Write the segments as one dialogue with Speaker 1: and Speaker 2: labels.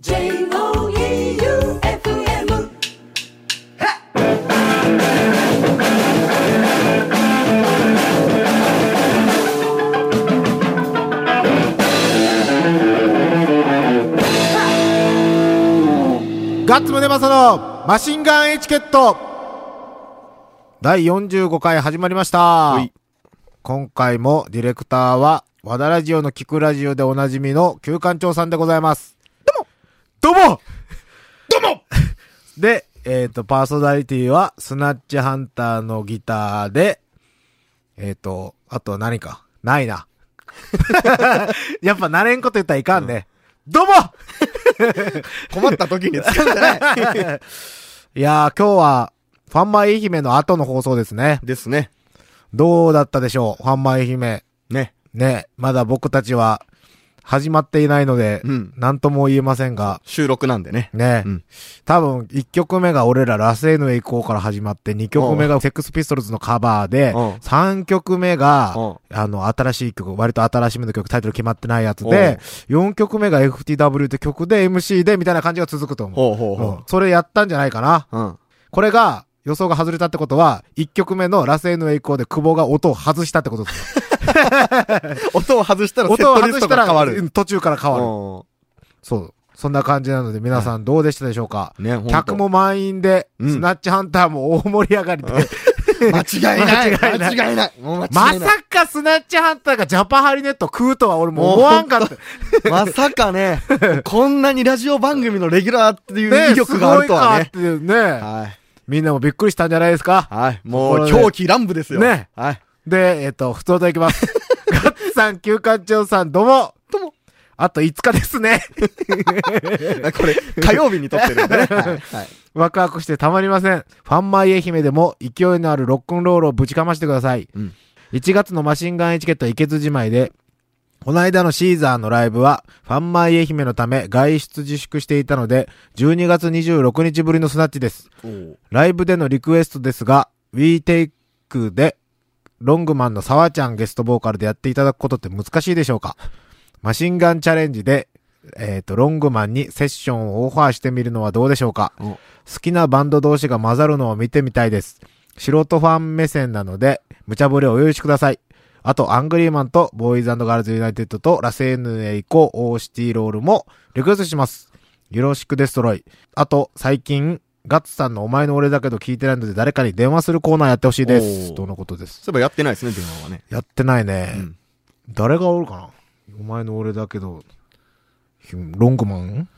Speaker 1: J-O-E-U-F-M
Speaker 2: ガッツムネマソのマシンガンエチケット第45回始まりました。今回もディレクターは、和田ラジオの聞くラジオでおなじみの旧館長さんでございます。どうもどうもで、えっ、と、パーソナリティは、スナッチハンターのギターで、えっ、と、あと何か？ないな。やっぱ慣れんこと言ったらいかんね。どうも
Speaker 3: 困った時に使うんじゃない
Speaker 2: いやー、今日は、ファンマ愛媛の後の放送ですね。
Speaker 3: ですね。
Speaker 2: どうだったでしょう？ファンマ愛媛。
Speaker 3: ね。
Speaker 2: ね、まだ僕たちは、始まっていないので、
Speaker 3: うん
Speaker 2: なんとも言えませんが、
Speaker 3: 収録なんでね。
Speaker 2: ね、
Speaker 3: うん
Speaker 2: 多分、1曲目が俺らラスエヌへ行こうから始まって、2曲目がセックスピストルズのカバーで
Speaker 3: うん、
Speaker 2: 3曲目が
Speaker 3: うん、
Speaker 2: あの、新しい曲、割と新しめの曲、タイトル決まってないやつで、4曲目が FTW って曲で MC で、みたいな感じが続くと思う。
Speaker 3: ほうほうほ
Speaker 2: うんそれやったんじゃないかな。
Speaker 3: う。うん。
Speaker 2: これが、予想が外れたってことは、1曲目のラスエヌへ行こうで久保が音を外したってことですよ。
Speaker 3: 音を外したらセットリストが変わる。
Speaker 2: うん途中から変わる。
Speaker 3: う
Speaker 2: そう。そんな感じなので、皆さんどうでしたでしょうか、
Speaker 3: ん ね、
Speaker 2: 客も満員で、
Speaker 3: うん
Speaker 2: スナッチハンターも大盛り上がりで、
Speaker 3: 間違いない
Speaker 2: 間違いない
Speaker 3: 間違いない
Speaker 2: ま
Speaker 3: 違いない
Speaker 2: さかスナッチハンターがジャパハリネット食うとは俺も思わんかった。
Speaker 3: まさかね、こんなにラジオ番組のレギュラーっていう
Speaker 2: ね
Speaker 3: 威力があるとはね。
Speaker 2: すごいかっていうね。
Speaker 3: はい。
Speaker 2: みんなもびっくりしたんじゃないですか？
Speaker 3: はい。もう狂気乱舞ですよ。
Speaker 2: ね。
Speaker 3: はい。
Speaker 2: で、えっ、と、普通といきます。ガッツさん、休館長さん、どうも。
Speaker 3: どうも。
Speaker 2: あと5日ですね。
Speaker 3: これ、火曜日に撮ってるんでね。はい。はい
Speaker 2: ワクワクしてたまりません。ファンマイ愛媛でも勢いのあるロックンロールをぶちかましてください。
Speaker 3: うん
Speaker 2: 1月のマシンガンエチケット池津じまいで、この間のシーザーのライブは、ファンマイ愛媛のため外出自粛していたので、12月26日ぶりのスナッチです。ライブでのリクエストですが、We Take で、ロングマンの沢ちゃんゲストボーカルでやっていただくことって難しいでしょうか？マシンガンチャレンジで、えっ、と、ロングマンにセッションをオファーしてみるのはどうでしょうか？
Speaker 3: お
Speaker 2: 好きなバンド同士が混ざるのを見てみたいです。素人ファン目線なので、無茶ぶりをお許しください。あと、アングリーマンと、ボーイズガールズユナイテッドと、ラセーヌへ行こう、オーシティロールも、リクエストします。よろしくデストロイ。あと、最近、ガッツさんのお前の俺だけど聞いてないので、誰かに電話するコーナーやってほしいです。とのことです。
Speaker 3: そういえばやってないですね、電話はね。
Speaker 2: やってないね。
Speaker 3: うん
Speaker 2: 誰がおるかな？お前の俺だけど、ひロングマン？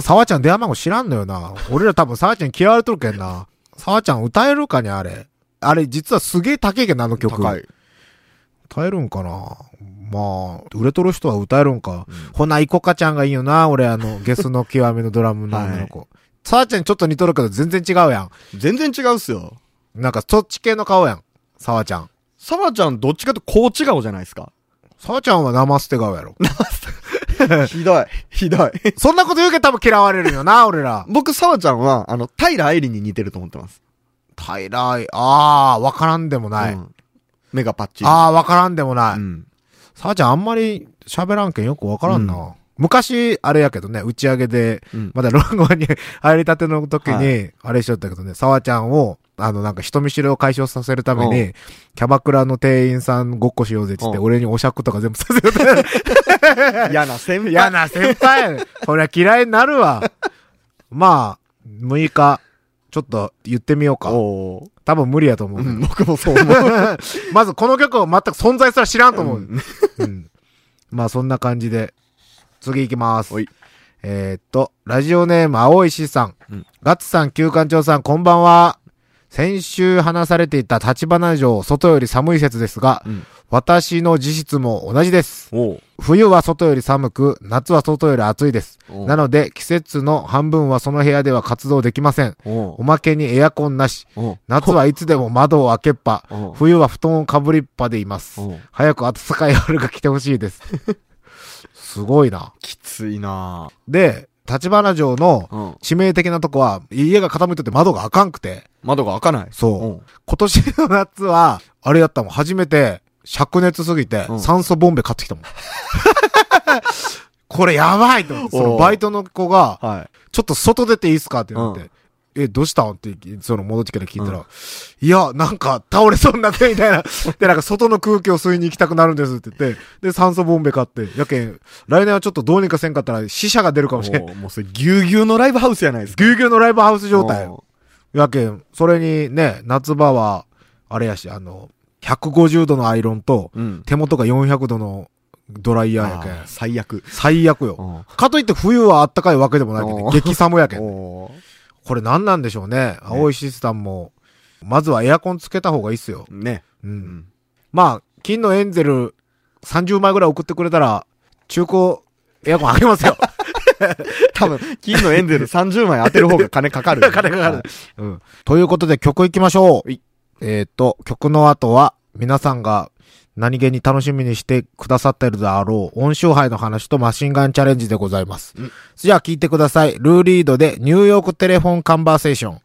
Speaker 2: 沢ちゃん電話番号知らんのよな。俺ら多分沢ちゃん嫌われとるけんな。沢ちゃん歌えるかにあれ。あれ実はすげえ高いけんな、あの曲。
Speaker 3: 高い。
Speaker 2: 歌えるんかな？まあ、売れとる人は歌えるんか。ほな、イコカちゃんがいいよな、俺あの、ゲスの極みのドラムの女の子。沢ちゃんにちょっと似とるけど全然違うやん。
Speaker 3: 全然違うっすよ。
Speaker 2: なんかそっち系の顔やん。沢ちゃん。
Speaker 3: サバちゃんどっちかとこう違うじゃないですか？
Speaker 2: 沢ちゃんは生捨て顔やろ。
Speaker 3: ひどい。ひどい。
Speaker 2: そんなこと言うけど多分嫌われるよな、俺ら。
Speaker 3: 僕、サバちゃんは、あの、平愛理に似てると思ってます。
Speaker 2: 平い。あー、わからんでもない。
Speaker 3: うん目がパッチリ。
Speaker 2: あー、わからんでもない。
Speaker 3: うん。
Speaker 2: さあちゃんあんまり喋らんけんよくわからんな。昔、あれやけどね、打ち上げで、
Speaker 3: うん
Speaker 2: まだロンゴに 入りたての時
Speaker 3: は
Speaker 2: に、あれしとったけどね、沢ちゃんを、あの、なんか人見知りを解消させるため
Speaker 3: う
Speaker 2: に、キャバクラの店員さんごっこしようぜって言って、
Speaker 3: うん
Speaker 2: 俺にお酌とか全部させよった。
Speaker 3: 嫌な先輩。
Speaker 2: 嫌な先輩これは嫌いになるわ。まあ、6日、ちょっと言ってみようか。多分無理やと思う。
Speaker 3: うん、僕もそう思う。
Speaker 2: まずこの曲を全く存在すら知らんと思う。
Speaker 3: うん
Speaker 2: うん。まあそんな感じで、次行きます。えーっと、ラジオネーム青石さん。
Speaker 3: うん
Speaker 2: ガッツさん、旧館長さん、こんばんは。先週話されていた立花城、外より寒い説ですが、
Speaker 3: うん
Speaker 2: 私の自室も同じです。冬は外より寒く、夏は外より暑いです。なので、季節の半分はその部屋では活動できません。
Speaker 3: お
Speaker 2: まけにエアコンなし。夏はいつでも窓を開けっぱ。冬は布団をかぶりっぱでいます。早く暖かい春が来てほしいです。すごいな。
Speaker 3: きついな
Speaker 2: で、立花城の
Speaker 3: うん。
Speaker 2: 致命的なとこは、家が傾いてて窓が開かんくて、
Speaker 3: 窓が開かない。
Speaker 2: そう。今年の夏は、あれやったもん、初めて、灼熱すぎて
Speaker 3: う、ん
Speaker 2: 酸素ボンベ買ってきたもん。これやばいと思って、そのバイトの子が、
Speaker 3: はい。
Speaker 2: ちょっと外出ていいっすかってなって、え、どうした？んって、その戻ってきたら聞いたら、いや、なんか倒れそうになってみたいな。で、なんか外の空気を吸いに行きたくなるんですって言って、で、酸素ボンベ買って、やけん、来年はちょっとどうにかせんかったら死者が出るかもしれん。
Speaker 3: もうそれ、ぎゅうぎゅうのライブハウスやないですか。
Speaker 2: ぎゅうぎゅうのライブハウス状態
Speaker 3: お。
Speaker 2: やけん、それにね、夏場は、あれやし、あの、150度のアイロンと、
Speaker 3: うん。
Speaker 2: 手元が400度のドライヤーやけん。
Speaker 3: 最悪。
Speaker 2: 最悪よ。かといって冬は暖かいわけでもないけど、激寒やけん。
Speaker 3: お
Speaker 2: これ何なんでしょうね。青いシスタムも、まずはエアコンつけた方がいいっすよ。
Speaker 3: ーね。
Speaker 2: う。
Speaker 3: うんん。
Speaker 2: まあ、金のエンゼル30枚ぐらい送ってくれたら、中古エアコンあげますよ。
Speaker 3: 多分、金のエンゼル30枚当てる方が金かかる。
Speaker 2: 金かかる
Speaker 3: はい
Speaker 2: うん。ということで曲行きましょう。
Speaker 3: はい
Speaker 2: えっ、と、曲の後は、皆さんが何気に楽しみにしてくださってるであろう、音周杯の話とマシンガンチャレンジでございます。
Speaker 3: うん
Speaker 2: じゃあ聞いてください。ルーリードでニューヨークテレフォンカンバーセーション。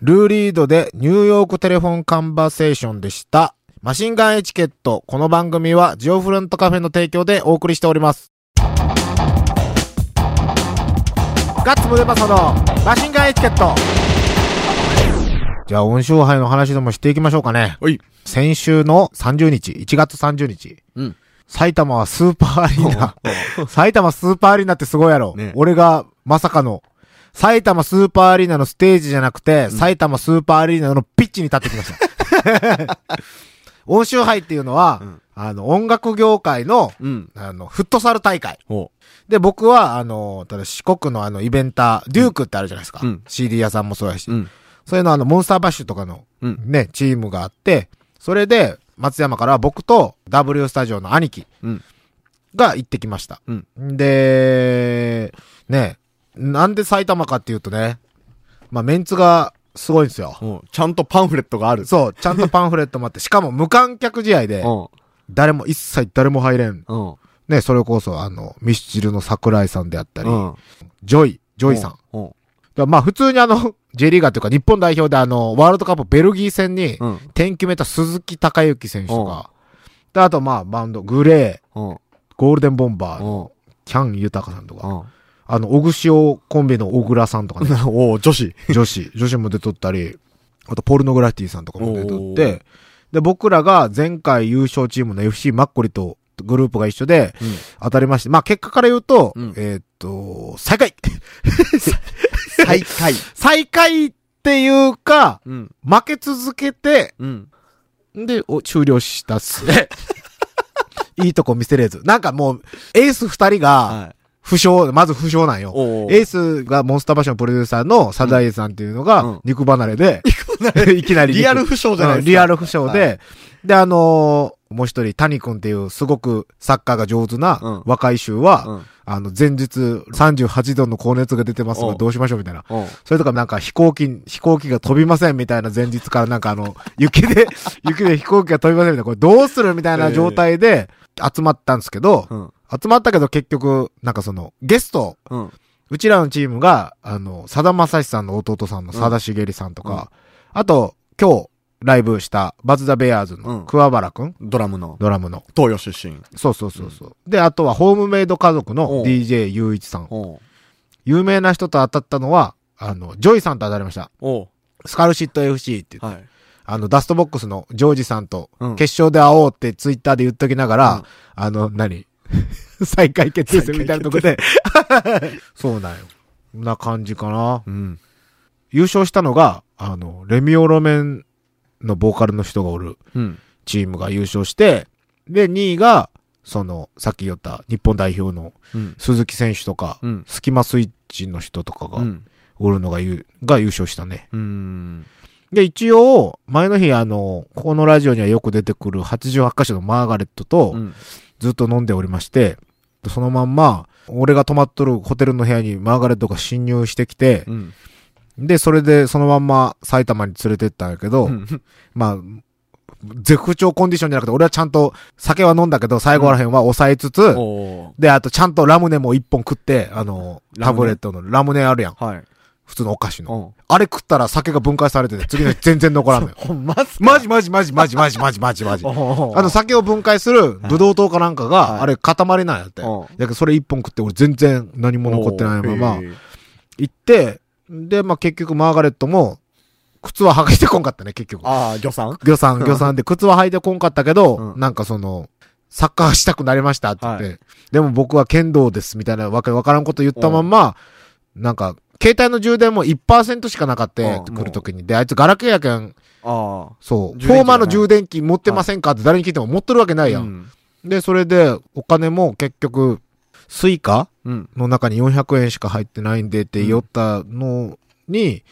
Speaker 2: ルーリードでニューヨークテレフォンカンバーセーションでした。マシンガンエチケット。この番組はジオフロントカフェの提供でお送りしております。ガッツムデパソのマシンガンエチケット。じゃあ、音勝杯の話でもしていきましょうかね。
Speaker 3: はい。
Speaker 2: 先週の30日、1月30日。
Speaker 3: うん。
Speaker 2: 埼玉はスーパーアリーナ。埼玉スーパーアリーナってすごいやろ。
Speaker 3: ね
Speaker 2: 俺がまさかの、埼玉スーパーアリーナのステージじゃなくて、埼玉スーパーアリーナのピッチに立ってきました。欧州杯っていうのは、
Speaker 3: うん
Speaker 2: あの、音楽業界の、
Speaker 3: うん。
Speaker 2: あの、フットサル大会。
Speaker 3: お
Speaker 2: で、僕は、あの、ただ四国のあの、イベンター、デュークってあるじゃないですか。
Speaker 3: うん
Speaker 2: CD 屋さんもそうやし。
Speaker 3: うん。
Speaker 2: そういうのあの、モンスターバッシュとかの、
Speaker 3: うん。
Speaker 2: ね、チームがあって、それで、松山から僕と W スタジオの兄貴
Speaker 3: うん。
Speaker 2: が行ってきました。
Speaker 3: うん。
Speaker 2: で、ね、なんで埼玉かっていうとね、まあ、メンツがすごいんですよ。
Speaker 3: おちゃんとパンフレットがある。
Speaker 2: そう、ちゃんとパンフレットもあって、しかも無観客試合で、
Speaker 3: うん。
Speaker 2: 誰も、一切誰も入れん。
Speaker 3: うん。
Speaker 2: ね、それこそ、あの、ミスチルの桜井さんであったり、
Speaker 3: うん。
Speaker 2: ジョイ、ジョイさん。
Speaker 3: うん。
Speaker 2: まあ、普通にあの、J リーガーというか日本代表であの、ワールドカップベルギー戦に、
Speaker 3: うん。
Speaker 2: 点決めた鈴木孝之選手とか、で、あとまあ、バンド、グレー、
Speaker 3: うん。
Speaker 2: ゴールデンボンバーの、
Speaker 3: うん。
Speaker 2: キャン豊さんとか、
Speaker 3: うん。
Speaker 2: あの、小串尾コンビの小倉さんとかね、
Speaker 3: おう女子。
Speaker 2: 女子、女子も出とったり、あと、ポルノグラフィティさんとかも出とって、で、僕らが前回優勝チームの FC マッコリとグループが一緒で
Speaker 3: うん。
Speaker 2: 当たりまして、まあ結果から言うと、
Speaker 3: うん
Speaker 2: えーっと、最下位
Speaker 3: 最下位。
Speaker 2: 最下位っていうか、
Speaker 3: うん。
Speaker 2: 負け続けて、
Speaker 3: うん。
Speaker 2: で、お、終了したっすね。いいとこ見せれず。なんかもう、エース二人が、
Speaker 3: はい。
Speaker 2: 負傷、まず負傷なんよ。エースがモンスターバッションのプロデューサーのサザエさんっていうのが
Speaker 3: うん、
Speaker 2: 肉離れで、いきなり肉。
Speaker 3: リアル負傷じゃないですか。
Speaker 2: うんリアル負傷で、
Speaker 3: はい
Speaker 2: で、あのーもう一人、谷君っていうすごくサッカーが上手
Speaker 3: うん
Speaker 2: な若い衆は、
Speaker 3: うん。
Speaker 2: あの、前日38度の高熱が出てますが
Speaker 3: うん
Speaker 2: どうしましょうみたいな。
Speaker 3: うん。
Speaker 2: それとかなんか飛行機、飛行機が飛びませんみたいな前日からなんかあの、雪で、雪で飛行機が飛びませんみたいな、これどうするみたいな状態で集まったんですけど、
Speaker 3: うん。
Speaker 2: 集まったけど結局、なんかその、ゲスト、
Speaker 3: うん。
Speaker 2: うちらのチームが、あの、さだまさしさんの弟さんの佐田繁理さんとか、あと、今日、ライブした、バズ・ザ・ベアーズ
Speaker 3: うん
Speaker 2: の桑原くん、
Speaker 3: ドラムの、
Speaker 2: ドラムの。
Speaker 3: 東洋出身。
Speaker 2: そうそうそうそう。で、あとは、ホームメイド家族の DJ U-ICHI さん。有名な人と当たったのは、あの、ジョイさんと当たりました。 SKULL SHIT FC って言って、
Speaker 3: はい。
Speaker 2: あの、ダストボックスのジョージさんと
Speaker 3: うん、
Speaker 2: 決勝で会おうってツイッターで言っときながら、
Speaker 3: うん
Speaker 2: あの、何？再開決定戦みたいなとこで。そうなんよ。な感じかな。
Speaker 3: うん。
Speaker 2: 優勝したのが、あの、レミオロメンのボーカルの人がおる
Speaker 3: うん。
Speaker 2: チームが優勝して、で、2位が、その、さっき言った日本代表の
Speaker 3: うん。
Speaker 2: 鈴木選手とか、
Speaker 3: うん。
Speaker 2: スキマスイッチの人とかが
Speaker 3: うん。
Speaker 2: おるのが優、が優勝したね。
Speaker 3: うん。
Speaker 2: で、一応、前の日あの、ここのラジオにはよく出てくる88箇所のマーガレットと
Speaker 3: うん。
Speaker 2: ずっと飲んでおりまして、そのまんま、俺が泊まっとるホテルの部屋にマーガレットが侵入してきて、
Speaker 3: うん。
Speaker 2: で、それでそのまんま埼玉に連れてったんやけど、
Speaker 3: うん。
Speaker 2: まあ、絶不調コンディションじゃなくて、俺はちゃんと酒は飲んだけど、最後らへんは抑えつつ、
Speaker 3: おう
Speaker 2: で、あとちゃんとラムネも一本食って、あの、タブレットのラムネあるやん。
Speaker 3: はい。
Speaker 2: 普通のお菓子の。
Speaker 3: うん。
Speaker 2: あれ食ったら酒が分解されてて、次の日全然残らんのよ。マジマジマジマジマジマジマジマジ。あ
Speaker 3: あ
Speaker 2: の、酒を分解するブドウ糖かなんか
Speaker 3: はい
Speaker 2: が、あれ塊なんやって。
Speaker 3: うん
Speaker 2: だけどそれ一本食って俺全然何も残ってないまま、行って、で、まあ結局マーガレットも、靴は履いてこんかったね、結局。
Speaker 3: ああ、魚さん
Speaker 2: 魚さん、魚さんで、靴は履いてこんかったけど、
Speaker 3: うん
Speaker 2: なんかその、サッカーしたくなりましたって言って、
Speaker 3: は
Speaker 2: でも僕は剣道ですみたいなわけわからんこと言ったまんま、なんか、携帯の充電も1%しかなかった
Speaker 3: うん
Speaker 2: 来るときに。で、あいつガラケーやけん、
Speaker 3: あ
Speaker 2: そう、 FOMA の充電器持ってませんかって誰に聞いても持ってるわけな
Speaker 3: あ。
Speaker 2: いやん。
Speaker 3: うん。
Speaker 2: で、それで、お金も結局、スイカ
Speaker 3: うん。
Speaker 2: の中に400円しか入ってないんでって言ったのに、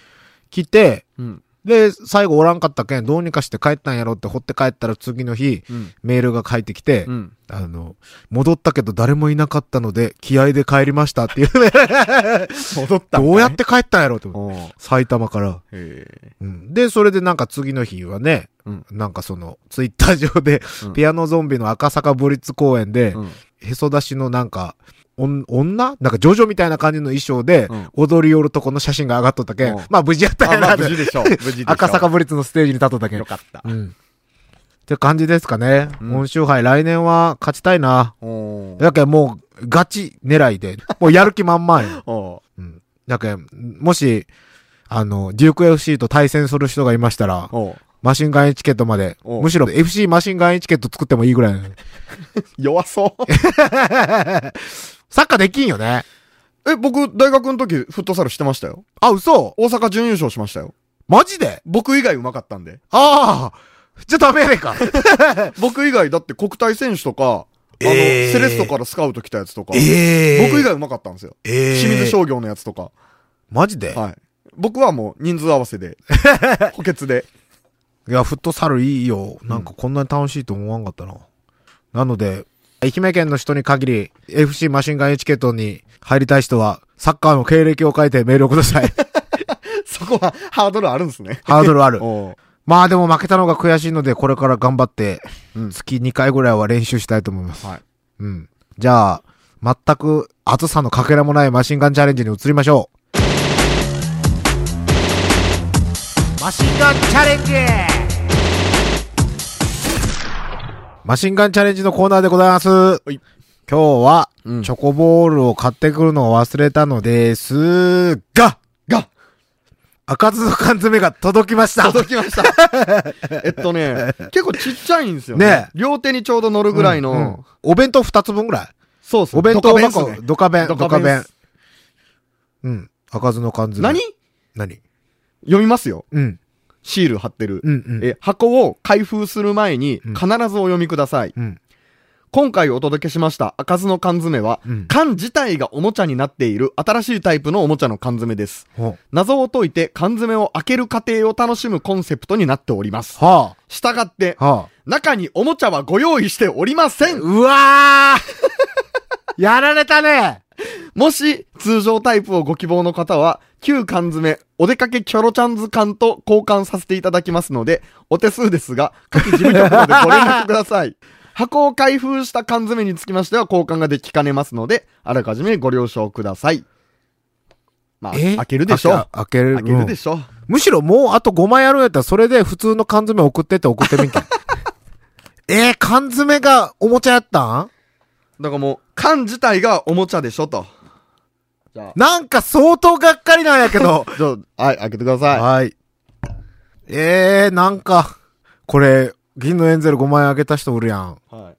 Speaker 2: 来て、
Speaker 3: うん。
Speaker 2: で、最後おらんかったけん、どうにかして帰ったんやろってほって帰ったら次の日、
Speaker 3: うん。
Speaker 2: メールが返ってきて、
Speaker 3: うん。
Speaker 2: あの、戻ったけど誰もいなかったので、気合で帰りましたっていうね。
Speaker 3: 戻った
Speaker 2: どうやって帰ったんやろって思って。埼玉から。うん。で、それでなんか次の日はね、
Speaker 3: うん
Speaker 2: なんかその、ツイッター上で、
Speaker 3: うん
Speaker 2: ピアノゾンビの赤坂ブリッツ公演で、
Speaker 3: うん。
Speaker 2: へそ出しのなんか、女？なんかジョジョみたいな感じの衣装で、
Speaker 3: うん
Speaker 2: 踊り寄るとこの写真が上がっとったけん、
Speaker 3: うん
Speaker 2: まあ無事やったやな
Speaker 3: 無事でしょう。無事でしょう。
Speaker 2: 赤坂ブリッツのステージに立っとったけん
Speaker 3: よ。かった。
Speaker 2: うん。って感じですかね。
Speaker 3: うん
Speaker 2: 今週杯来年は勝ちたいな。だけどもう、ガチ狙いで、もうやる気満々よ。
Speaker 3: おう
Speaker 2: うん。だけどもし、あの、デューク FC と対戦する人がいましたら、マシンガンエチケットまで、
Speaker 3: お
Speaker 2: むしろ FC マシンガンエチケット作ってもいいぐらい。
Speaker 3: 弱そう。
Speaker 2: サッカーできんよね。
Speaker 3: え、僕、大学の時、フットサルしてましたよ。
Speaker 2: あ、嘘
Speaker 3: 大阪準優勝しましたよ。
Speaker 2: マジで？
Speaker 3: 僕以外上手かったんで。
Speaker 2: ああじゃあダメやねんか。
Speaker 3: 僕以外、だって国体選手とか、あの、
Speaker 2: えー
Speaker 3: セレッソからスカウト来たやつとか、
Speaker 2: え
Speaker 3: 僕以外上手かったんですよ。
Speaker 2: ええ
Speaker 3: 清水商業のやつとか。
Speaker 2: マジで、
Speaker 3: はい。僕はもう人数合わせで、補欠で。
Speaker 2: いや、フットサルいいよ。なんかこんなに楽しいと思わんかったな。なので、愛媛県の人に限り、FC マシンガンエチケットに入りたい人は、サッカーの経歴を書いてメールをください。
Speaker 3: そこはハードルあるんですね。
Speaker 2: ハードルある。まあでも負けたのが悔しいので、これから頑張って、
Speaker 3: うん
Speaker 2: 月2回ぐらいは練習したいと思います。
Speaker 3: はい。
Speaker 2: うん。じゃあ、全く熱さのかけらもないマシンガンチャレンジに移りましょう。マシンガンチャレンジマシンガンチャレンジのコーナーでございます。
Speaker 3: い
Speaker 2: 今日は、
Speaker 3: うん
Speaker 2: チョコボールを買ってくるのを忘れたのですが、
Speaker 3: が、
Speaker 2: 開かずの缶詰が届きました。
Speaker 3: 届きました。えっとね、結構ちっちゃいんですよね。
Speaker 2: ね
Speaker 3: 両手にちょうど乗るぐらいの、
Speaker 2: うんうんお弁当2つ分ぐらい？
Speaker 3: そうっすね
Speaker 2: お弁当箱、ドカ弁、
Speaker 3: ド
Speaker 2: ドカ弁。うん。開かずの缶詰。
Speaker 3: 何？
Speaker 2: 何？
Speaker 3: 読みますよ。
Speaker 2: うん。
Speaker 3: シール貼ってる。
Speaker 2: うんうん。
Speaker 3: え、箱を開封する前に
Speaker 2: うん
Speaker 3: 必ずお読みください。
Speaker 2: うん。
Speaker 3: 今回お届けしました開かずの缶詰は、
Speaker 2: うん
Speaker 3: 缶自体がおもちゃになっている新しいタイプのおもちゃの缶詰です。
Speaker 2: ほ
Speaker 3: 謎を解いて缶詰を開ける過程を楽しむコンセプトになっております。
Speaker 2: は
Speaker 3: したがって
Speaker 2: あ。、はあ。
Speaker 3: 中におもちゃはご用意しておりません
Speaker 2: うわーやられたね
Speaker 3: もし、通常タイプをご希望の方は、旧缶詰、お出かけキョロちゃん図鑑と交換させていただきますので、お手数ですが、各事務局までご連絡ください。箱を開封した缶詰につきましては交換ができかねますので、あらかじめご了承ください。まあ、
Speaker 2: え？
Speaker 3: 開けるでしょう。
Speaker 2: 開ける。
Speaker 3: 開けるで
Speaker 2: ょ。
Speaker 3: しょう。
Speaker 2: むしろもうあと5枚やるんやったら、それで普通の缶詰送ってって送ってみんけ。えー、缶詰がおもちゃやったん？
Speaker 3: だからもう、缶自体がおもちゃでしょと。じゃ
Speaker 2: なんか相当がっかりなんやけど。
Speaker 3: あ、じゃあ、はい、開けてください。
Speaker 2: はい。えー、なんか、これ、銀のエンゼル5枚あげた人おるやん。
Speaker 3: はい。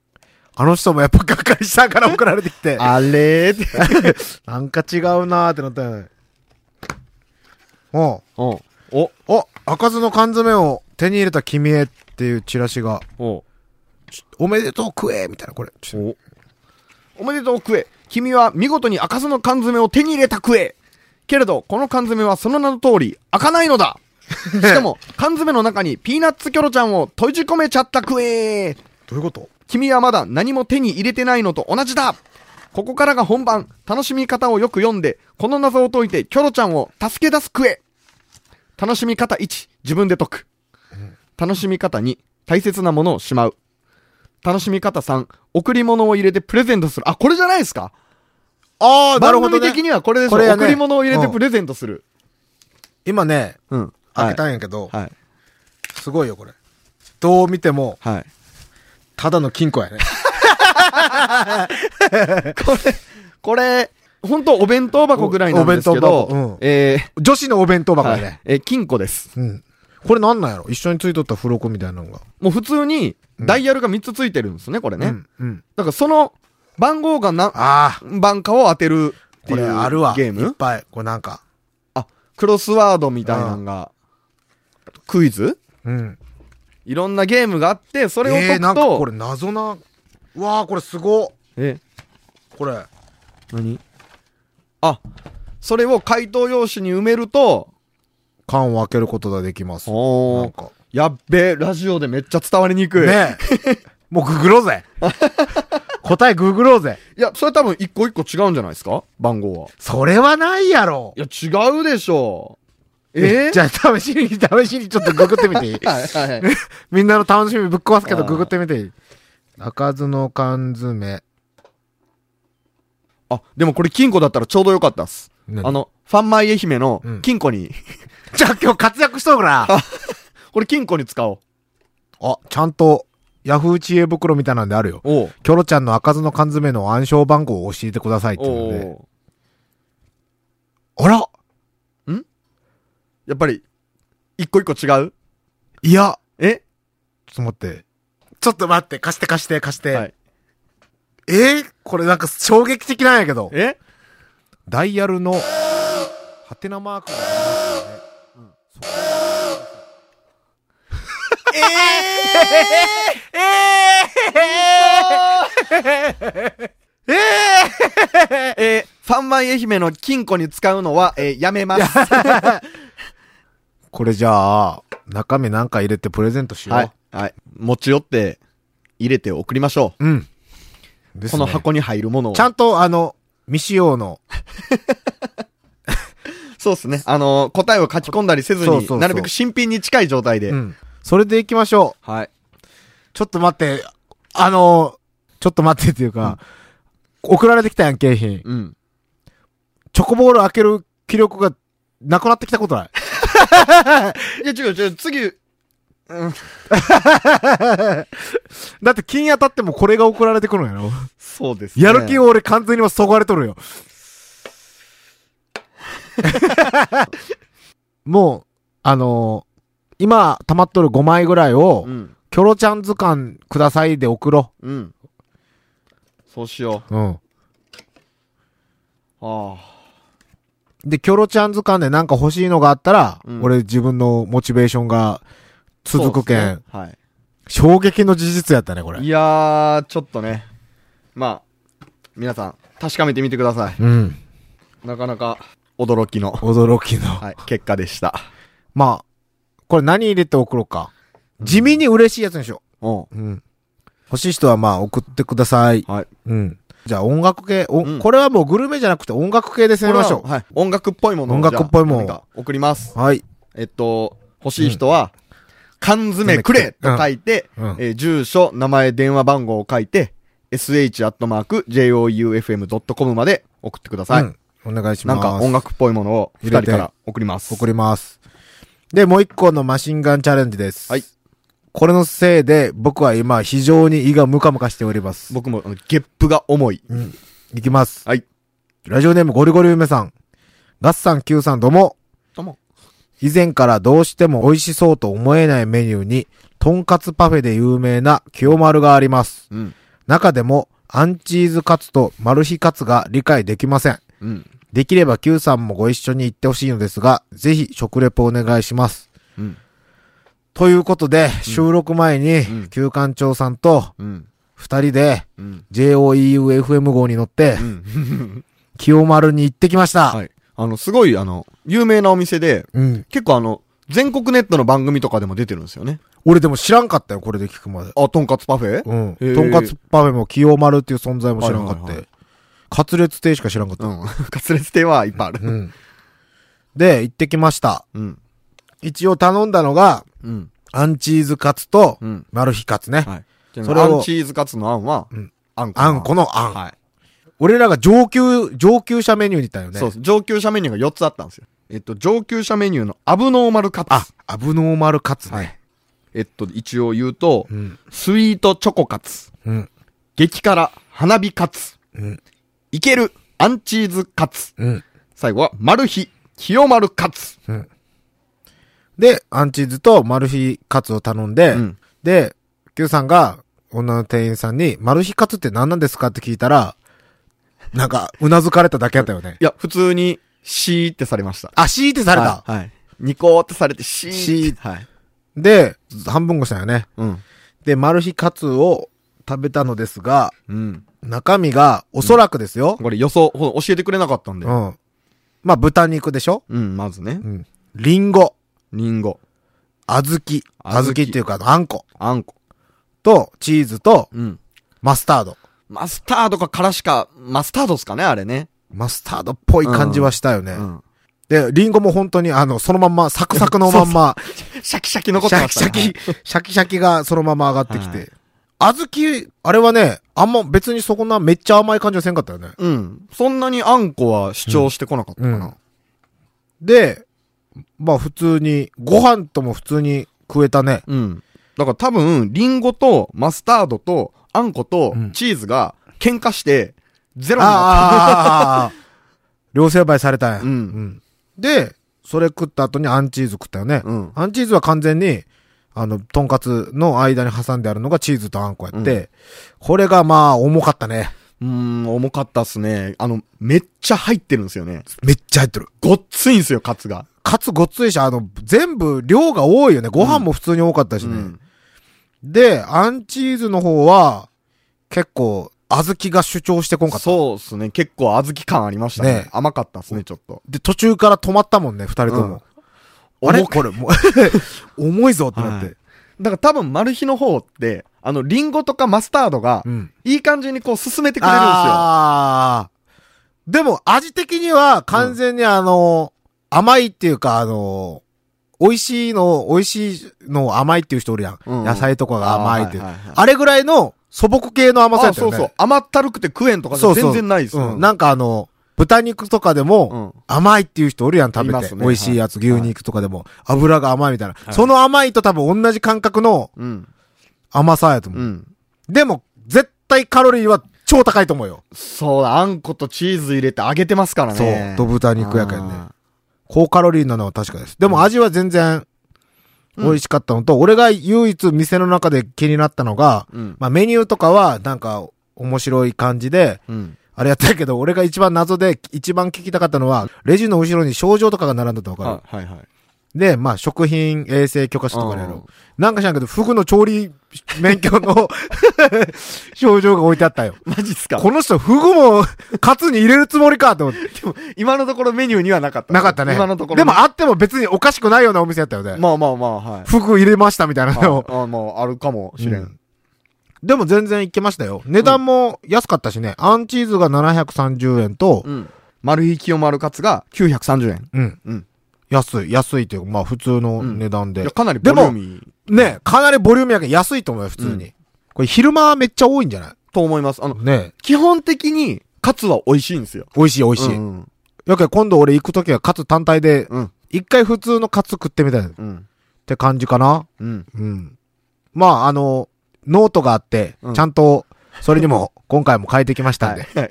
Speaker 2: あの人もやっぱがっかりしたから送られてきて。
Speaker 3: あれ？ーって。
Speaker 2: なんか違うなーってなったよね。お
Speaker 3: おうお、
Speaker 2: お、開かずの缶詰を手に入れた君へっていうチラシが、
Speaker 3: お
Speaker 2: おめでとう食えみたいな、これ。ちょ
Speaker 3: お。おめでとう食え。君は見事に開かずの缶詰を手に入れた食え。けれど、この缶詰はその名の通り、開かないのだ。しかも、缶詰の中にピーナッツキョロちゃんを閉じ込めちゃった食え。
Speaker 2: どういうこと？
Speaker 3: 君はまだ何も手に入れてないのと同じだ。ここからが本番。楽しみ方をよく読んで、この謎を解いてキョロちゃんを助け出す食え。楽しみ方1、自分で解く。楽しみ方2、大切なものをしまう。楽しみ方3、贈り物を入れてプレゼントする。あ、これじゃないですか？
Speaker 2: ああ、なる
Speaker 3: 番
Speaker 2: ほど、ね。
Speaker 3: 組的にはこれでしょ、
Speaker 2: ね
Speaker 3: 贈り物を入れて
Speaker 2: うん
Speaker 3: プレゼントする。
Speaker 2: 今ね、
Speaker 3: うん。
Speaker 2: 開けたんやけど、
Speaker 3: はい。
Speaker 2: すごいよ、これ。どう見ても、
Speaker 3: はい。
Speaker 2: ただの金庫やね。
Speaker 3: これ、これ、本当お弁当箱ぐらいなんですけど、
Speaker 2: おお弁当箱うん
Speaker 3: え
Speaker 2: 女子のお弁当箱やね。
Speaker 3: えー金庫です。
Speaker 2: うん。これなんなんやろ？一緒についとった付録みたいなのが。
Speaker 3: もう普通に、ダイヤルが3つついてるんですね、これね。
Speaker 2: うん。うん。
Speaker 3: だからその、番号が何
Speaker 2: ああ、
Speaker 3: 番かを当てるって
Speaker 2: これ
Speaker 3: いう
Speaker 2: あるわ。いっ
Speaker 3: ゲーム？
Speaker 2: ぱい。これなんか。
Speaker 3: あ、クロスワードみたいなのが、クイズ？
Speaker 2: うん。
Speaker 3: いろんなゲームがあって、それを
Speaker 2: えー、
Speaker 3: 解くと、
Speaker 2: なんかこれ謎な、うわあ、これすごっ。
Speaker 3: え、
Speaker 2: これ。
Speaker 3: 何？あ、それを回答用紙に埋めると、
Speaker 2: 缶を開けることができます。なんか。
Speaker 3: やっべえ、ラジオでめっちゃ伝わりにくい。
Speaker 2: ねえ。もうググろうぜ。答えググろうぜ。
Speaker 3: いや、それ多分一個一個違うんじゃないですか？番号は。
Speaker 2: それはないやろ。
Speaker 3: いや、違うでしょう。え？ー、
Speaker 2: じゃあ、試しに、試しにちょっとググってみていい？
Speaker 3: はいはいはい。
Speaker 2: みんなの楽しみぶっ壊すけど、ググってみていい？開かずの缶詰。
Speaker 3: あ、でもこれ金庫だったらちょうどよかったっす。
Speaker 2: 何？
Speaker 3: あの、ファンマイ愛媛の
Speaker 2: うん
Speaker 3: 金庫に、
Speaker 2: じゃあ今日活躍しとるから。
Speaker 3: これ金庫に使おう。
Speaker 2: あ、ちゃんと、ヤフー知恵袋みたいなんであるよ。
Speaker 3: おう。
Speaker 2: キョロちゃんの開かずの缶詰の暗証番号を教えてくださいっていうので。あら？
Speaker 3: やっぱり、一個一個違う？
Speaker 2: いや、
Speaker 3: え？
Speaker 2: ちょっと待って。ちょっと待って、貸して貸して貸して。
Speaker 3: はい。
Speaker 2: え？ーこれなんか衝撃的なんやけど。
Speaker 3: え？
Speaker 2: ダイヤルの、ハテナマークがありますよね。
Speaker 3: えー、ファンマイ愛媛の金庫に使うのは、えー、やめます。
Speaker 2: これじゃあ、中身なんか入れてプレゼントしよう。
Speaker 3: はい。はい。持ち寄って、入れて送りましょ
Speaker 2: う
Speaker 3: う。
Speaker 2: すね
Speaker 3: この箱に入るものを。
Speaker 2: ちゃんと、あの、未使用の、
Speaker 3: そうですね。あのー答えを書き込んだりせずに、なるべく新品に近い状態で。
Speaker 2: うん。それで行きましょう。
Speaker 3: はい。
Speaker 2: ちょっと待って、あの、ちょっと待ってっていうか、送られてきたやん、景品。
Speaker 3: うん。
Speaker 2: チョコボール開ける気力がなくなってきたことない？
Speaker 3: いや、違う違う、次、うん。
Speaker 2: だって金当たってもこれが送られてくるんやろ。
Speaker 3: そうですね。
Speaker 2: やる気を俺完全にもそがれとるよ。もう、あのー今溜まっとる5枚ぐらいを、
Speaker 3: うん。
Speaker 2: キョロちゃん図鑑くださいで送ろ
Speaker 3: うん。そうしよ
Speaker 2: う。うん。
Speaker 3: う。あ
Speaker 2: で、キョロちゃん図鑑でなんか欲しいのがあったら、
Speaker 3: うん
Speaker 2: 俺自分のモチベーションが
Speaker 3: あ。
Speaker 2: 続くけん、
Speaker 3: ねはい。
Speaker 2: 衝撃の事実やったね、これ。
Speaker 3: いやー、ちょっとね。まあ、皆さん、確かめてみてください。
Speaker 2: うん。
Speaker 3: なかなか、驚きの、
Speaker 2: 驚きの。
Speaker 3: はい、結果でした。
Speaker 2: まあ、これ何入れて送ろうか。地味に嬉しいやつにしよ
Speaker 3: うん。
Speaker 2: う。うん。欲しい人はまあ送ってください。
Speaker 3: はい。
Speaker 2: うん。じゃあ音楽系、お
Speaker 3: うん
Speaker 2: これはもうグルメじゃなくて音楽系で攻めましょ
Speaker 3: これははい。音楽っぽいものを
Speaker 2: 音楽っぽいもの
Speaker 3: 送ります。
Speaker 2: う。はい。
Speaker 3: えっと、欲しい人は、缶詰くれと書いて、
Speaker 2: うんうん
Speaker 3: えー住所、名前、電話番号を書いて、sh.joufm.com まで送ってください。
Speaker 2: うん。お願いします。
Speaker 3: なんか音楽っぽいものを二人から送ります。
Speaker 2: 送ります。で、もう一個のマシンガンチャレンジです。
Speaker 3: はい。
Speaker 2: これのせいで僕は今非常に胃がムカムカしております。
Speaker 3: 僕もゲップが重い。
Speaker 2: うん。いきます。
Speaker 3: はい。
Speaker 2: ラジオネームゴリゴリ梅さん。ガッサン Q さん。どうも。以前からどうしても美味しそうと思えないメニューに、とんかつパフェで有名な清丸があります。
Speaker 3: うん。
Speaker 2: 中でも、アンチーズカツとマル秘カツが理解できません。
Speaker 3: うん。
Speaker 2: できれば Q さんもご一緒に行ってほしいのですが、ぜひ食レポお願いします。
Speaker 3: うん。
Speaker 2: ということで、収録前に
Speaker 3: うん、
Speaker 2: 旧館長さんと
Speaker 3: うん。
Speaker 2: 二人で
Speaker 3: うん。
Speaker 2: JOEUFM 号に乗って
Speaker 3: う、ん。
Speaker 2: 清丸に行ってきました。
Speaker 3: はい。あの、すごい、あの、有名なお店で、
Speaker 2: うん。
Speaker 3: 結構あの、全国ネットの番組とかでも出てるんですよね。
Speaker 2: 俺でも知らんかったよ、これで聞くまで。
Speaker 3: あ、とんかつパフェ？
Speaker 2: うん。とんかつパフェも清丸っていう存在も知らんかって
Speaker 3: はいはいはい。
Speaker 2: カツレツ亭しか知らんかった。
Speaker 3: うん。カツレツ亭はいっぱいある。
Speaker 2: うん。で、行ってきました。
Speaker 3: うん。
Speaker 2: 一応頼んだのが、
Speaker 3: うん。
Speaker 2: アンチーズカツと
Speaker 3: うん。
Speaker 2: マル秘カツね。
Speaker 3: はい。
Speaker 2: それを
Speaker 3: それアンチーズカツのあんは、
Speaker 2: うん
Speaker 3: あんこ
Speaker 2: あんこのあん。
Speaker 3: はい。
Speaker 2: 俺らが上級、上級者メニューに行ったよね。
Speaker 3: そうです。上級者メニューが4つあったんですよ。えっと、上級者メニューのアブノーマルカツ。
Speaker 2: あ、アブノーマルカツね。
Speaker 3: はい。えっと、一応言うと、
Speaker 2: うん。
Speaker 3: スイートチョコカツ、
Speaker 2: うん。
Speaker 3: 激辛花火カツ、
Speaker 2: うん。
Speaker 3: いけるアンチーズカツ、
Speaker 2: うん。
Speaker 3: 最後はマルヒ清丸カツ。
Speaker 2: で、アンチーズとマルヒカツを頼んで、
Speaker 3: うん
Speaker 2: で、Q さんが女の店員さんに、マルヒカツって何なんですかって聞いたら、なんか、うなずかれただけだったよね。
Speaker 3: いや、普通に、シーってされました。
Speaker 2: あ、シーってされた？
Speaker 3: はい。はい。ニコーってされて、シーって。
Speaker 2: シー
Speaker 3: はい。
Speaker 2: で、半分こしたよね。
Speaker 3: うん。
Speaker 2: で、マルヒカツを食べたのですが、
Speaker 3: うん。
Speaker 2: 中身が、おそらくですよ。
Speaker 3: これ予想、ほ教えてくれなかったんで。
Speaker 2: う。
Speaker 3: うん
Speaker 2: まあ、豚肉でしょ？
Speaker 3: ん、まずね
Speaker 2: う。ん。リンゴ、
Speaker 3: リンゴ、
Speaker 2: 小豆、小
Speaker 3: 小豆
Speaker 2: 豆っていうか、あんこ、
Speaker 3: あんこ。
Speaker 2: と、チーズと、
Speaker 3: うん。
Speaker 2: マスタード。
Speaker 3: マスタードかからしか、マスタードっすかね、あれね。
Speaker 2: マスタードっぽい感じはしたよね。
Speaker 3: うん。
Speaker 2: で、リンゴも本当にあの、そのまんま、サクサクのまんま、
Speaker 3: シャキシャキ残っ
Speaker 2: シャ
Speaker 3: てましたね。
Speaker 2: キシャキ、シャキシャキがそのまま上がってき
Speaker 3: は
Speaker 2: て。小豆、あれはね、あんま別にそこなめっちゃ甘い感じはせんかったよね。
Speaker 3: うん。そんなにあんこは主張してこなかったかな。
Speaker 2: で、まあ普通に、ご飯とも普通に食えたね。
Speaker 3: うん。だから多分、リンゴとマスタードとあんこと
Speaker 2: うん
Speaker 3: チーズが喧嘩して、ゼロになっ
Speaker 2: ああ、両成敗されたんや。
Speaker 3: うん
Speaker 2: うんで、それ食った後にアンチーズ食ったよね。
Speaker 3: た。うん。
Speaker 2: アンチーズは完全に、あの、とんかつの間に挟んであるのがチーズとあんこやって、
Speaker 3: う
Speaker 2: これがまあ重かったね。
Speaker 3: うーん、重かったっすね。あの、めっちゃ入ってるんですよね。
Speaker 2: めっちゃ入ってる。
Speaker 3: ごっついんすよ、カツが。
Speaker 2: かつごっついし、あの、全部量が多いよね。ご飯も普通に多かったしね。
Speaker 3: うん。
Speaker 2: で、アンチーズの方は、結構、小豆が主張してこんかった。
Speaker 3: そうっすね。結構小豆感ありましたね。
Speaker 2: ね
Speaker 3: 甘かったっすね、ちょっと。
Speaker 2: で、途中から止まったもんね、二人とも。あれ？
Speaker 3: 重く
Speaker 2: これ、もう 重いぞってなって。
Speaker 3: はいだから多分、マルヒの方って、あの、リンゴとかマスタードが
Speaker 2: う、ん。
Speaker 3: いい感じにこう進めてくれるんですよ。
Speaker 2: あーでも、味的には完全にあの、甘いっていうか、あの、美味しいの、美味しいの甘いっていう人おるやん。
Speaker 3: うんうん
Speaker 2: 野菜とかが甘いって。
Speaker 3: あーはいはいはい
Speaker 2: あれぐらいの素朴系の甘さやったよね。
Speaker 3: あそうそう。甘ったるくて食えんとか全然ないですよ。
Speaker 2: うん。なんかあの、豚肉とかでも、
Speaker 3: うん。
Speaker 2: 甘いっていう人おるやん、食べて。
Speaker 3: ね
Speaker 2: 美味しいやつ、
Speaker 3: はい
Speaker 2: 牛肉とかでも。油が甘いみたいな。
Speaker 3: はい
Speaker 2: その甘いと多分同じ感覚の
Speaker 3: うん。
Speaker 2: 甘さやと思う。
Speaker 3: うん。
Speaker 2: でも、絶対カロリーは超高いと思うよ。
Speaker 3: そうだ、あんことチーズ入れて揚げてますからね。
Speaker 2: そう。と豚肉やけんね
Speaker 3: あ。
Speaker 2: 高カロリーなのは確かです。でも味は全然
Speaker 3: うん
Speaker 2: 美味しかったのと、俺が唯一店の中で気になったのが、
Speaker 3: ーうん。
Speaker 2: まあメニューとかはなんか面白い感じで、
Speaker 3: うん。
Speaker 2: あれやったけど、俺が一番謎で一番聞きたかったのは、レジの後ろに症状とかが並んだとわかる。
Speaker 3: はいはいはい。
Speaker 2: で、まあ食品衛生許可書とかでや
Speaker 3: うん
Speaker 2: ろ。なんか知らんけど、フグの調理免許の 症状が置いてあったよ。
Speaker 3: マジっすか？
Speaker 2: この人、フグもカツに入れるつもりかと思って。
Speaker 3: 今のところメニューにはなかった。
Speaker 2: なかったね。
Speaker 3: 今のところ。
Speaker 2: でもあっても別におかしくないようなお店やったよね。
Speaker 3: まあまあまあ、はい。
Speaker 2: フグ入れましたみたいなのを。
Speaker 3: ああ、まあ、あるかもしれ。
Speaker 2: うんんでも全然いけましたよ。値段も安かったしね。アンチーズが730円と、
Speaker 3: うん。マル秘清丸カツが930円。
Speaker 2: うん。
Speaker 3: うん。
Speaker 2: 安い、安いっていうか、まあ普通の値段で。
Speaker 3: いや、かなりボリューミー。
Speaker 2: ね、かなりボリュームやけん安いと思うよ、普通に。
Speaker 3: うん
Speaker 2: これ昼間はめっちゃ多いんじゃない？
Speaker 3: と思います。あの、
Speaker 2: ね
Speaker 3: 基本的に、カツは美味しいんですよ。
Speaker 2: 美味しい美味しい。
Speaker 3: うん。
Speaker 2: やけん今度俺行くときはカツ単体で、
Speaker 3: うん。
Speaker 2: 一回普通のカツ食ってみたいっ
Speaker 3: うん。
Speaker 2: て感じかな？
Speaker 3: うん。
Speaker 2: うん。まあ、あの、ノートがあって、
Speaker 3: うん
Speaker 2: ちゃんと、それにも今回も変えてきましたんで、
Speaker 3: はい。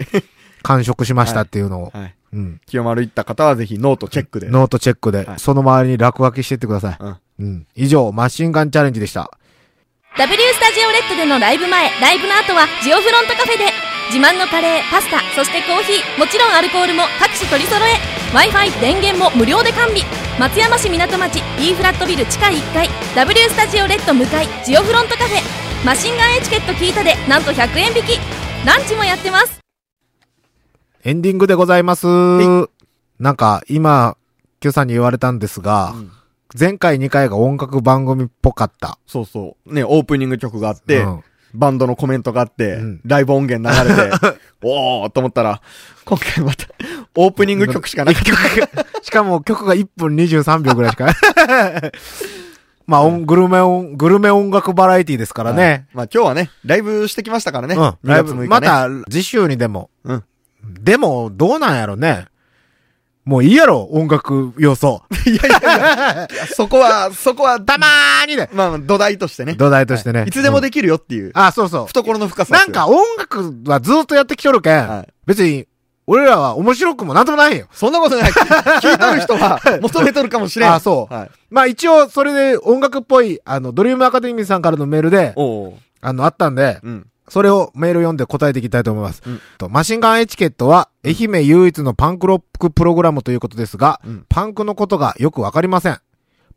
Speaker 2: 完食しましたっていうのを、
Speaker 3: はい。
Speaker 2: うん。
Speaker 3: 清丸行った方はぜひノートチェックで。
Speaker 2: ノートチェックで、
Speaker 3: はい
Speaker 2: その周りに落書きしてってください。
Speaker 3: うん。
Speaker 2: うん。以上、マシンガンチャレンジでした。
Speaker 1: W スタジオレッドでのライブ前、ライブの後はジオフロントカフェで自慢のカレー、パスタ、そしてコーヒー、もちろんアルコールも各種取り揃え Wi-Fi、電源も無料で完備松山市港町 E フラットビル地下1階 W スタジオレッド向かいジオフロントカフェマシンガンエチケット聞いたでなんと100円引きランチもやってます
Speaker 2: エンディングでございます。なんか、今、Q さんに言われたんですが、
Speaker 3: うん
Speaker 2: 前回2回が音楽番組っぽかった。
Speaker 3: そうそう。ね、オープニング曲があって、
Speaker 2: うん
Speaker 3: バンドのコメントがあって、
Speaker 2: うん
Speaker 3: ライブ音源流れて、おーと思ったら、今回また、オープニング曲しかなかった。
Speaker 2: しかも曲が1分23秒ぐらいしか。まあ、音グルメ音、グルメ音楽バラエティですからね。
Speaker 3: まあ今日はね、ライブしてきましたからね。
Speaker 2: うん。
Speaker 3: 2
Speaker 2: ライブ、
Speaker 3: 月6日ね。
Speaker 2: また、次週にでも。
Speaker 3: うん。
Speaker 2: でも、どうなんやろね。もういいやろ、音楽要素。
Speaker 3: いやいやいや、いやそこは、そこは、
Speaker 2: たまーにね。
Speaker 3: まあ、土台としてね。
Speaker 2: 土台としてね。
Speaker 3: はいいつでも
Speaker 2: で
Speaker 3: できるよっていう、
Speaker 2: あ、そうそう。
Speaker 3: 懐の深さ。
Speaker 2: なんか音楽はずっとやってきとるけん、
Speaker 3: はい
Speaker 2: 別に、俺らは面白くもなんともないよ。
Speaker 3: そんなことない。聞いとる人は求めとるかもしれん。
Speaker 2: あそう
Speaker 3: はい。
Speaker 2: まあ一応、それで音楽っぽい、あの、ドリームアカデミーさんからのメールで、
Speaker 3: おう
Speaker 2: あの、あったんで、
Speaker 3: うん。
Speaker 2: それをメール読んで答えていきたいと思います。
Speaker 3: うん。
Speaker 2: とマシンガンエチケットは、愛媛唯一のパンクロックプログラムということですが、
Speaker 3: うん。
Speaker 2: パンクのことがよくわかりません。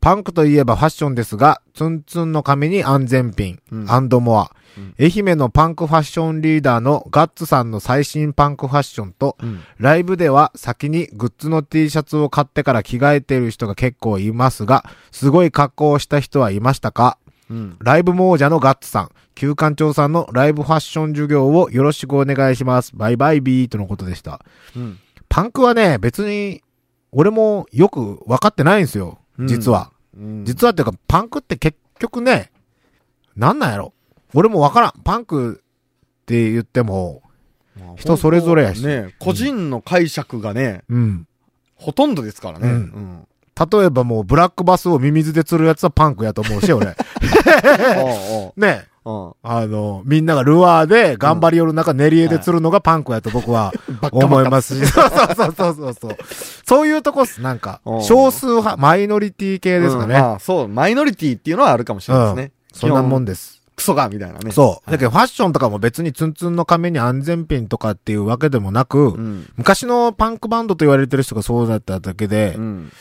Speaker 2: パンクといえばファッションですが、ツンツンの髪に安全ピン、
Speaker 3: うん。
Speaker 2: アンドモア、
Speaker 3: うん。
Speaker 2: 愛媛のパンクファッションリーダーのガッツさんの最新パンクファッションと、
Speaker 3: うん。
Speaker 2: ライブでは先にグッズの T シャツを買ってから着替えている人が結構いますが、すごい格好をした人はいましたか？
Speaker 3: うん。
Speaker 2: ライブ亡者のガッツさん、旧館長さんのライブファッション授業をよろしくお願いします。バイバイビーとのことでした。
Speaker 3: うん。
Speaker 2: パンクはね、別に、俺もよく分かってないんですよ。実は。
Speaker 3: うん。
Speaker 2: 実はっていうか、パンクって結局ね、なんなんやろ。俺も分からん。パンクって言っても、
Speaker 3: まあ
Speaker 2: 人それぞれやし
Speaker 3: ね、個人の解釈がね、
Speaker 2: うん。
Speaker 3: ほとんどですからね。
Speaker 2: うん
Speaker 3: うん。
Speaker 2: 例えばもう、ブラックバスをミミズで釣るやつはパンクやと思うし、俺。ね。
Speaker 3: おう
Speaker 2: あの、みんながルアーで頑張り寄る中、練り絵で釣るのがパンクやと僕は 思いますし。そうそうそうそうそう。そういうとこっす。なんか
Speaker 3: う、ん
Speaker 2: 少数派、マイノリティ系ですかね。
Speaker 3: あ、そう、マイノリティっていうのはあるかもしれないですね。
Speaker 2: そんなもん
Speaker 3: で。
Speaker 2: です。
Speaker 3: クソが、みたいなね。
Speaker 2: そう。だけどファッションとかも別にツンツンの髪に安全ピンとかっていうわけでもなく、
Speaker 3: うん。
Speaker 2: 昔のパンクバンドと言われてる人がそうだっただけで、
Speaker 3: うん。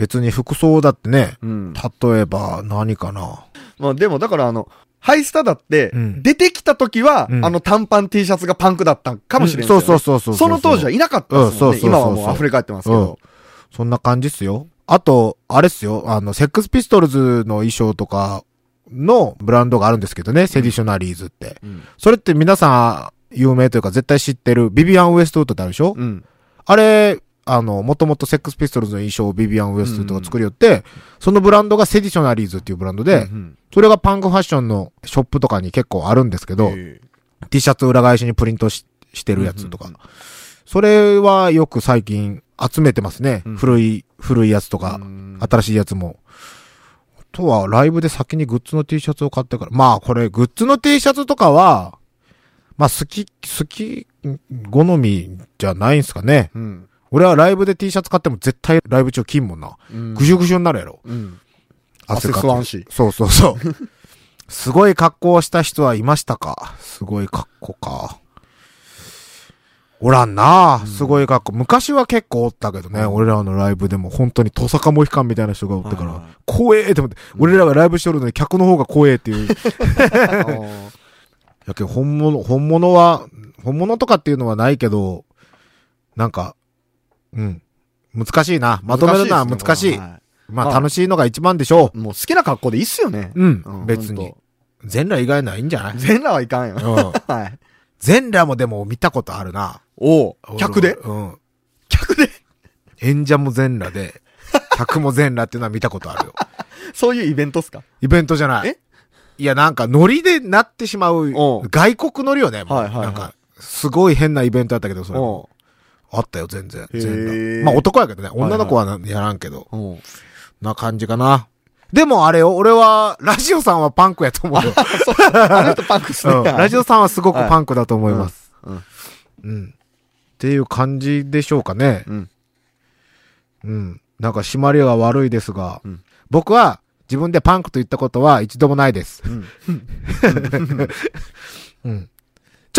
Speaker 2: 別に服装だってね、
Speaker 3: うん。
Speaker 2: 例えば何かな。
Speaker 3: まあでもだからあの、ハイスタだって
Speaker 2: う、ん
Speaker 3: 出てきた時は、
Speaker 2: うん
Speaker 3: あの短パン T シャツがパンクだったんかもしれない、
Speaker 2: そうそうそうそう。
Speaker 3: その当時はいなかったですもんね。
Speaker 2: うんそうそうそうそう
Speaker 3: 今はもう溢れ返ってますけど。
Speaker 2: そんな感じっすよ。あと、あれっすよ。あの、セックスピストルズの衣装とかのブランドがあるんですけどね。セディショナリーズって。
Speaker 3: うん。
Speaker 2: それって皆さん有名というか絶対知ってるビビアン・ウエストウッドってあるでしょ、
Speaker 3: うん。
Speaker 2: あれ、あの、もともとセックスピストルズの衣装をビビアン・ウエストウッドが作りよって、そのブランドがセディショナリーズっていうブランドで、
Speaker 3: うん
Speaker 2: それがパンクファッションのショップとかに結構あるんですけど、
Speaker 3: え
Speaker 2: T シャツ裏返しにプリントししてるやつとか。
Speaker 3: うんうん
Speaker 2: それはよく最近集めてますね。
Speaker 3: うん
Speaker 2: 古い、古いやつとか、
Speaker 3: うん
Speaker 2: 新しいやつも。あとは、ライブで先にグッズの T シャツを買ってから。まあ、これ、グッズの T シャツとかは、まあ、好き、好き、好みじゃないんすかね。
Speaker 3: うん。
Speaker 2: 俺はライブで T シャツ買っても絶対ライブ中着んもんな。
Speaker 3: うん
Speaker 2: ぐしゅぐしゅになるやろ。
Speaker 3: うん。
Speaker 2: 汗か
Speaker 3: 汗吸わんし
Speaker 2: そうそうそう。すごい格好をした人はいましたか？すごい格好か。おらんなすごい格好。昔は結構おったけどね、俺らのライブでも本当にトサカモヒカンみたいな人がおったから怖えって思って、俺らがライブしとるのに客の方が怖えっていう。やけど本物、本物は、本物とかっていうのはないけど、なんか、うん。難しいな。まとめるのは難しい。
Speaker 3: は
Speaker 2: まあ
Speaker 3: あ
Speaker 2: 楽しいのが一番でしょ
Speaker 3: もう好きな格好でいいっすよね。
Speaker 2: う。うん。
Speaker 3: うん
Speaker 2: 別に。全裸以外ないんじゃない？
Speaker 3: 全裸はいかんよ。
Speaker 2: うん。
Speaker 3: はい。
Speaker 2: 全裸もでも見たことあるな。
Speaker 3: おう客で？
Speaker 2: うん。
Speaker 3: 客で？
Speaker 2: 演者も全裸で、客も全裸っていうのは見たことあるよ。
Speaker 3: そういうイベントっすか？
Speaker 2: イベントじゃない。
Speaker 3: え？
Speaker 2: いや、なんかノリでなってしまう
Speaker 3: おう、
Speaker 2: 外国ノリよね。もう
Speaker 3: はいはいはい
Speaker 2: なんか、すごい変なイベントだったけど、それあったよ、全然。全裸。まあ男やけどね。女の子はなやらんけど。
Speaker 3: うおう
Speaker 2: な感じかな。でもあれよ、俺は、ラジオさんはパンクやと思うよ。
Speaker 3: あの人パンクっすね。
Speaker 2: うんラジオさんはすごくパンクだと思います。
Speaker 3: うん
Speaker 2: うん。っていう感じでしょうかね。
Speaker 3: うん。
Speaker 2: うん。なんか締まりが悪いですが、
Speaker 3: うん
Speaker 2: 僕は自分でパンクと言ったことは一度もないです。
Speaker 3: うん。
Speaker 2: うん。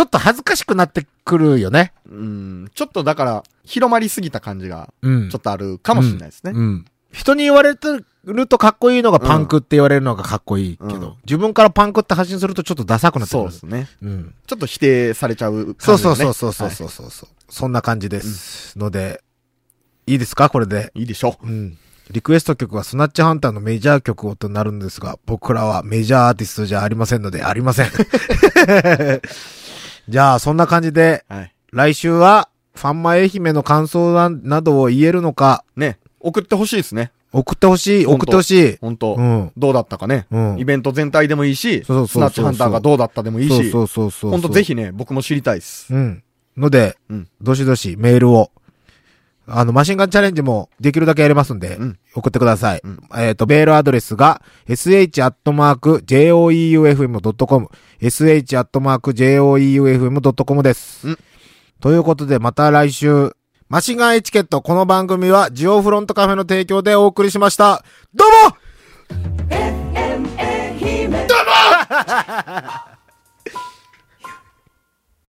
Speaker 2: ちょっと恥ずかしくなってくるよね。
Speaker 3: うん。ちょっとだから、広まりすぎた感じが、
Speaker 2: うん。
Speaker 3: ちょっとあるかもしれないですね。
Speaker 2: うん。人に言われてるとかっこいいのがパンクって言われるのがかっこいいけど、
Speaker 3: うん
Speaker 2: 自分からパンクって発信するとちょっとダサくなってくる。
Speaker 3: そうですね。
Speaker 2: うん。
Speaker 3: ちょっと否定されちゃう
Speaker 2: そう
Speaker 3: 感じがね
Speaker 2: そうそうそうそうそうそう、そんな感じです。ので、いいですか？これで。
Speaker 3: はいいいでしょ
Speaker 2: うん。リクエスト曲はスナッチハンターのメジャー曲をとなるんですが、僕らはメジャーアーティストじゃありませんので、ありません。じゃあ、そんな感じで、
Speaker 3: う。はい。
Speaker 2: 来週は、ファンマ愛媛の感想ななどを言えるのか、
Speaker 3: ね。送ってほしいですね。
Speaker 2: 送ってほしい、送ってほしい？
Speaker 3: 本当、
Speaker 2: うん。
Speaker 3: どうだったかね。
Speaker 2: うん
Speaker 3: イベント全体でもいいし、
Speaker 2: そうそうそう
Speaker 3: スナッチハンターがどうだったでもいいし、
Speaker 2: そうそうそうそう。
Speaker 3: 本当ぜ。ひね、僕も知りたいです。
Speaker 2: うん。ので、
Speaker 3: うん
Speaker 2: どしどしメールを、あの、マシンガンチャレンジもできるだけやりますんで、
Speaker 3: うん。
Speaker 2: 送ってください。
Speaker 3: うん、
Speaker 2: えっ、ー、と、メールアドレスが、sh.joeufm.com、sh.joeufm.com です、
Speaker 3: うん。
Speaker 2: ということで、また来週、マシンガンエチケット、この番組は、ジオフロントカフェの提供でお送りしました。どうも！
Speaker 4: どうも！